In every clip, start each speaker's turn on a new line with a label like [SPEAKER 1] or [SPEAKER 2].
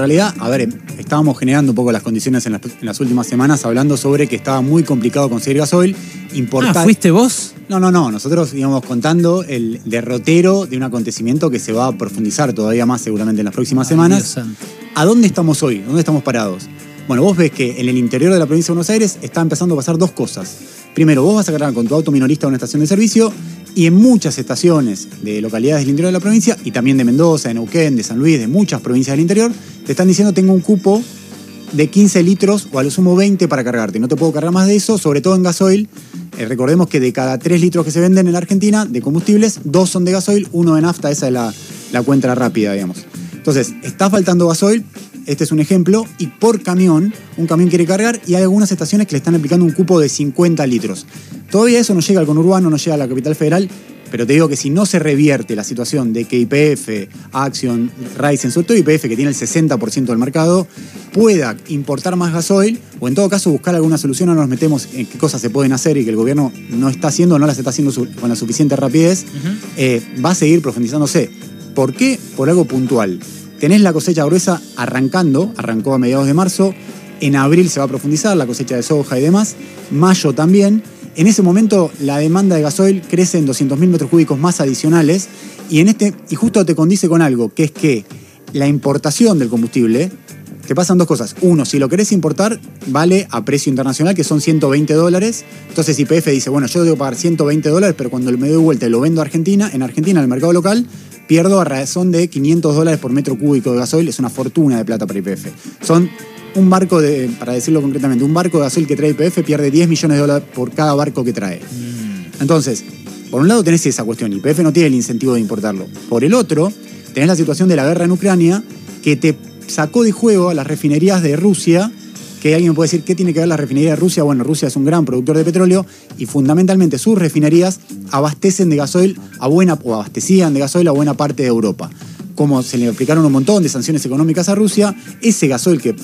[SPEAKER 1] En realidad, a ver, estábamos generando un poco las condiciones en las, en las últimas semanas hablando sobre que estaba muy complicado conseguir gasoil. Importar...
[SPEAKER 2] Ah, ¿fuiste vos?
[SPEAKER 1] No, no, no. Nosotros íbamos contando el derrotero de un acontecimiento que se va a profundizar todavía más seguramente en las próximas
[SPEAKER 2] Ay,
[SPEAKER 1] semanas. ¿A dónde estamos hoy? ¿Dónde estamos parados? Bueno, vos ves que en el interior de la provincia de Buenos Aires está empezando a pasar dos cosas. Primero, vos vas a cargar con tu auto minorista a una estación de servicio y en muchas estaciones de localidades del interior de la provincia y también de Mendoza, de Neuquén, de San Luis, de muchas provincias del interior, te están diciendo tengo un cupo de 15 litros o a lo sumo 20 para cargarte. No te puedo cargar más de eso, sobre todo en gasoil. Eh, recordemos que de cada 3 litros que se venden en la Argentina de combustibles, dos son de gasoil, uno de nafta, esa es la, la cuenta rápida, digamos. Entonces, está faltando gasoil, este es un ejemplo, y por camión, un camión quiere cargar y hay algunas estaciones que le están aplicando un cupo de 50 litros. Todavía eso no llega al conurbano, no llega a la capital federal, pero te digo que si no se revierte la situación de que IPF, Action, Ryzen, sobre todo IPF, que tiene el 60% del mercado, pueda importar más gasoil o en todo caso buscar alguna solución, no nos metemos en qué cosas se pueden hacer y que el gobierno no está haciendo, no las está haciendo con la suficiente rapidez, eh, va a seguir profundizándose. ¿Por qué? Por algo puntual. Tenés la cosecha gruesa arrancando, arrancó a mediados de marzo, en abril se va a profundizar la cosecha de soja y demás, mayo también. En ese momento la demanda de gasoil crece en 200.000 metros cúbicos más adicionales y, en este, y justo te condice con algo, que es que la importación del combustible, te pasan dos cosas. Uno, si lo querés importar, vale a precio internacional, que son 120 dólares. Entonces IPF dice, bueno, yo debo pagar 120 dólares, pero cuando me doy vuelta y lo vendo a Argentina, en Argentina, en el mercado local, pierdo a razón de 500 dólares por metro cúbico de gasoil. Es una fortuna de plata para IPF. Son un barco de, para decirlo concretamente, un barco de gasoil que trae IPF pierde 10 millones de dólares por cada barco que trae. Entonces, por un lado tenés esa cuestión, YPF no tiene el incentivo de importarlo. Por el otro, tenés la situación de la guerra en Ucrania que te sacó de juego a las refinerías de Rusia, que alguien puede decir, ¿qué tiene que ver la refinería de Rusia? Bueno, Rusia es un gran productor de petróleo y fundamentalmente sus refinerías abastecen de gasoil a buena, o abastecían de gasoil a buena parte de Europa. Como se le aplicaron un montón de sanciones económicas a Rusia, ese gasoil que,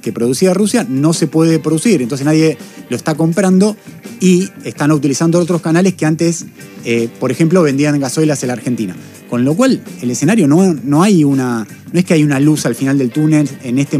[SPEAKER 1] que producía Rusia no se puede producir, entonces nadie lo está comprando y están utilizando otros canales que antes, eh, por ejemplo, vendían gasoil hacia la Argentina. Con lo cual, el escenario no, no hay una. No es que hay una luz al final del túnel en este,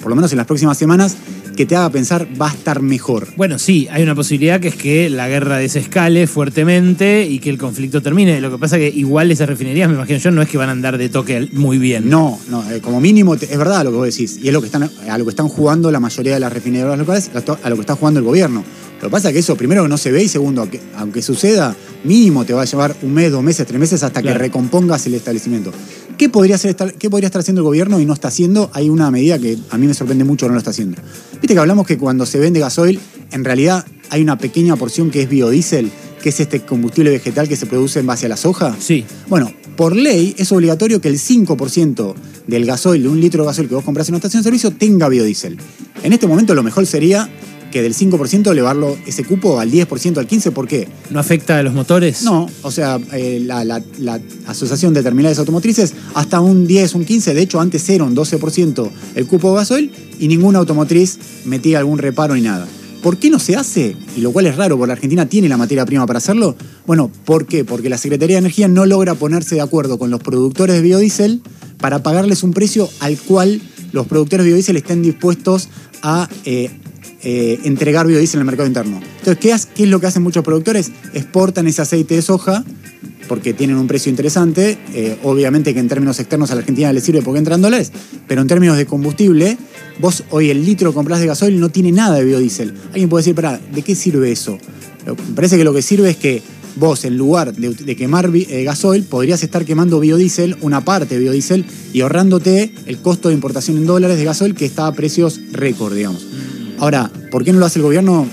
[SPEAKER 1] por lo menos en las próximas semanas, que te haga pensar va a estar mejor.
[SPEAKER 2] Bueno, sí, hay una posibilidad que es que la guerra desescale fuertemente y que el conflicto termine. Lo que pasa que igual esas refinerías, me imagino yo, no es que van a andar de toque muy bien.
[SPEAKER 1] No, no, eh, como mínimo es verdad lo que vos decís. Y es lo que están, a lo que están jugando la mayoría de las refinerías locales, a lo que está jugando el gobierno. Lo que pasa es que eso, primero, no se ve y segundo, aunque, aunque suceda, mínimo te va a llevar un mes, dos meses, tres meses hasta
[SPEAKER 2] Claro.
[SPEAKER 1] que recompongas el establecimiento. ¿Qué podría, hacer, estar- ¿Qué podría estar haciendo el gobierno y no está haciendo? Hay una medida que a mí me sorprende mucho no lo está haciendo. Viste que hablamos que cuando se vende gasoil, en realidad hay una pequeña porción que es biodiesel, que es este combustible vegetal que se produce en base a la soja.
[SPEAKER 2] Sí.
[SPEAKER 1] Bueno, por ley es obligatorio que el 5% del gasoil, de un litro de gasoil que vos compras en una estación de servicio, tenga biodiesel. En este momento lo mejor sería que del 5% elevarlo ese cupo al 10%, al 15%. ¿Por qué?
[SPEAKER 2] ¿No afecta a los motores?
[SPEAKER 1] No, o sea, eh, la, la- la Asociación de Terminales Automotrices hasta un 10, un 15, de hecho antes era un 12% el cupo de gasoil y ninguna automotriz metía algún reparo ni nada. ¿Por qué no se hace? Y lo cual es raro, porque la Argentina tiene la materia prima para hacerlo. Bueno, ¿por qué? Porque la Secretaría de Energía no logra ponerse de acuerdo con los productores de biodiesel para pagarles un precio al cual los productores de biodiesel estén dispuestos a eh, eh, entregar biodiesel en el mercado interno. Entonces, ¿qué, has- ¿qué es lo que hacen muchos productores? Exportan ese aceite de soja porque tienen un precio interesante. Eh, obviamente que en términos externos a la Argentina le sirve porque entran dólares, pero en términos de combustible, vos hoy el litro que comprás de gasoil no tiene nada de biodiesel. Alguien puede decir, pará, ¿de qué sirve eso? Me parece que lo que sirve es que vos, en lugar de, quemar eh, gasoil, podrías estar quemando biodiesel, una parte de biodiesel, y ahorrándote el costo de importación en dólares de gasoil que está a precios récord, digamos. Ahora, ¿por qué no lo hace el gobierno?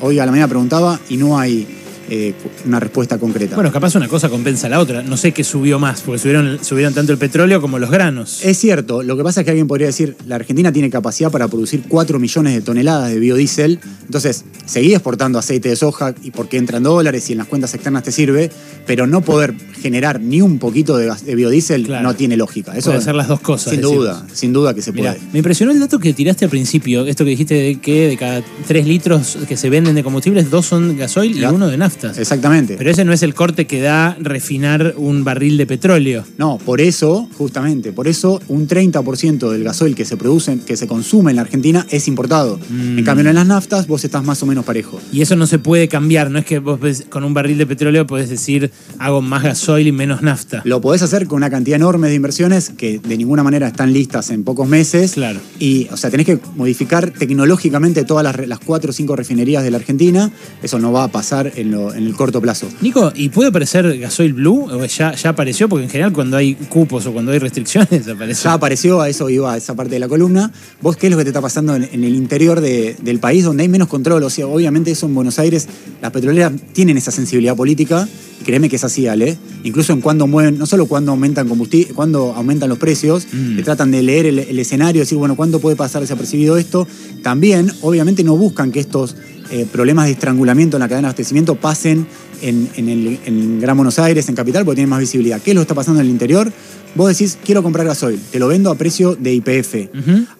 [SPEAKER 1] Hoy a la mañana preguntaba y no hay eh, una respuesta concreta.
[SPEAKER 2] Bueno, capaz una cosa compensa la otra. No sé qué subió más, porque subieron, subieron tanto el petróleo como los granos.
[SPEAKER 1] Es cierto, lo que pasa es que alguien podría decir, la Argentina tiene capacidad para producir 4 millones de toneladas de biodiesel, entonces seguí exportando aceite de soja y porque entran dólares y en las cuentas externas te sirve, pero no poder generar ni un poquito de, de biodiesel
[SPEAKER 2] Claro.
[SPEAKER 1] no tiene lógica. Eso
[SPEAKER 2] Puede ser las dos cosas,
[SPEAKER 1] Sin
[SPEAKER 2] decimos.
[SPEAKER 1] duda, sin duda que se
[SPEAKER 2] Mirá,
[SPEAKER 1] puede.
[SPEAKER 2] me impresionó el dato que tiraste al principio, esto que dijiste de que de cada tres litros que se venden de combustibles, dos son gasoil y uno de nafta.
[SPEAKER 1] Exactamente.
[SPEAKER 2] Pero ese no es el corte que da refinar un barril de petróleo.
[SPEAKER 1] No, por eso, justamente, por eso un 30% del gasoil que se produce, que se consume en la Argentina es importado.
[SPEAKER 2] Mm.
[SPEAKER 1] En cambio, en las naftas vos estás más o menos parejo.
[SPEAKER 2] Y eso no se puede cambiar, no es que vos con un barril de petróleo podés decir hago más gasoil y menos nafta.
[SPEAKER 1] Lo podés hacer con una cantidad enorme de inversiones que de ninguna manera están listas en pocos meses.
[SPEAKER 2] Claro.
[SPEAKER 1] Y, o sea, tenés que modificar tecnológicamente todas las, las cuatro o cinco refinerías de la Argentina. Eso no va a pasar en, en el corto plazo.
[SPEAKER 2] Nico, ¿y puede aparecer gasoil blue? ¿O ya, ya apareció? Porque en general cuando hay cupos o cuando hay restricciones aparece.
[SPEAKER 1] Ya apareció, a eso iba, a esa parte de la columna. ¿Vos qué es lo que te está pasando en, en el interior de- del país donde hay menos control? O sea, obviamente eso en Buenos Aires, las petroleras tienen esa sensibilidad política. Y créeme que es así, Ale. Incluso en cuando mueven, no solo cuando aumentan combustible, cuando aumentan los precios,
[SPEAKER 2] Mm.
[SPEAKER 1] que tratan de leer el, el escenario, decir, bueno, ¿cuándo puede pasar desapercibido esto? También, obviamente, no buscan que estos eh, problemas de estrangulamiento en la cadena de abastecimiento pasen en, en el, en Gran Buenos Aires, en Capital, porque tienen más visibilidad. ¿Qué es lo que está pasando en el interior? Vos decís, quiero comprar gasoil, te lo vendo a precio de IPF.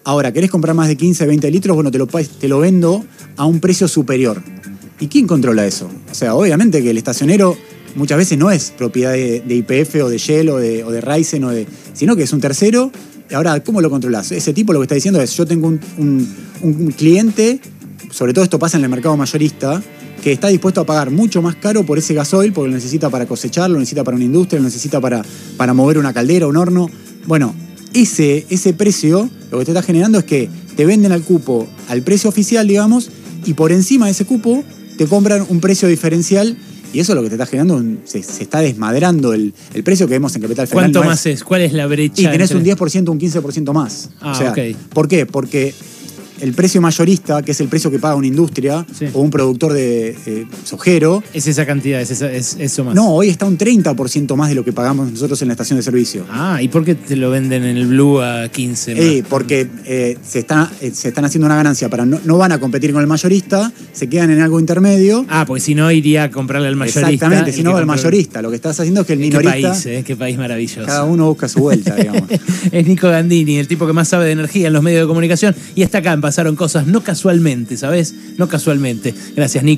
[SPEAKER 1] Ahora, ¿querés comprar más de 15, 20 litros? Bueno, te lo, te lo vendo a un precio superior. ¿Y quién controla eso? O sea, obviamente que el estacionero muchas veces no es propiedad de, IPF o de Shell o de, o de Ryzen, o de, sino que es un tercero. Ahora, ¿cómo lo controlas? Ese tipo lo que está diciendo es, yo tengo un, un- un cliente, sobre todo esto pasa en el mercado mayorista, que está dispuesto a pagar mucho más caro por ese gasoil porque lo necesita para cosechar, lo necesita para una industria, lo necesita para, para mover una caldera, un horno. Bueno, ese, ese precio lo que te está generando es que te venden al cupo al precio oficial, digamos, y por encima de ese cupo te compran un precio diferencial y eso lo que te está generando, un- se, se está desmadrando el, el precio que vemos en Capital Federal.
[SPEAKER 2] ¿Cuánto
[SPEAKER 1] no
[SPEAKER 2] más es? ¿Cuál es la brecha?
[SPEAKER 1] y tenés un
[SPEAKER 2] entre-
[SPEAKER 1] 10%, un 15% más.
[SPEAKER 2] Ah,
[SPEAKER 1] o sea,
[SPEAKER 2] ok.
[SPEAKER 1] ¿Por qué? Porque el precio mayorista, que es el precio que paga una industria
[SPEAKER 2] Sí.
[SPEAKER 1] o un productor de eh, sojero,
[SPEAKER 2] Es esa cantidad, es, esa- es eso más.
[SPEAKER 1] no, hoy está un 30% más de lo que pagamos nosotros en la estación de servicio.
[SPEAKER 2] Ah, ¿y por qué te lo venden en el blue a 15? más?
[SPEAKER 1] Eh, porque eh, se, está, se están haciendo una ganancia para no, no van a competir con el mayorista, se quedan en algo intermedio.
[SPEAKER 2] Ah, porque si no iría a comprarle al mayorista.
[SPEAKER 1] Exactamente, si no va al mayorista. Lo que estás haciendo es que el
[SPEAKER 2] Qué
[SPEAKER 1] minorista,
[SPEAKER 2] país, eh, qué país maravilloso.
[SPEAKER 1] cada uno busca su vuelta, digamos.
[SPEAKER 2] es Nico Gandini, el tipo que más sabe de energía en los medios de comunicación. Y está acá en Pasaron Cosas, no casualmente, ¿sabes? No casualmente. Gracias, Nico.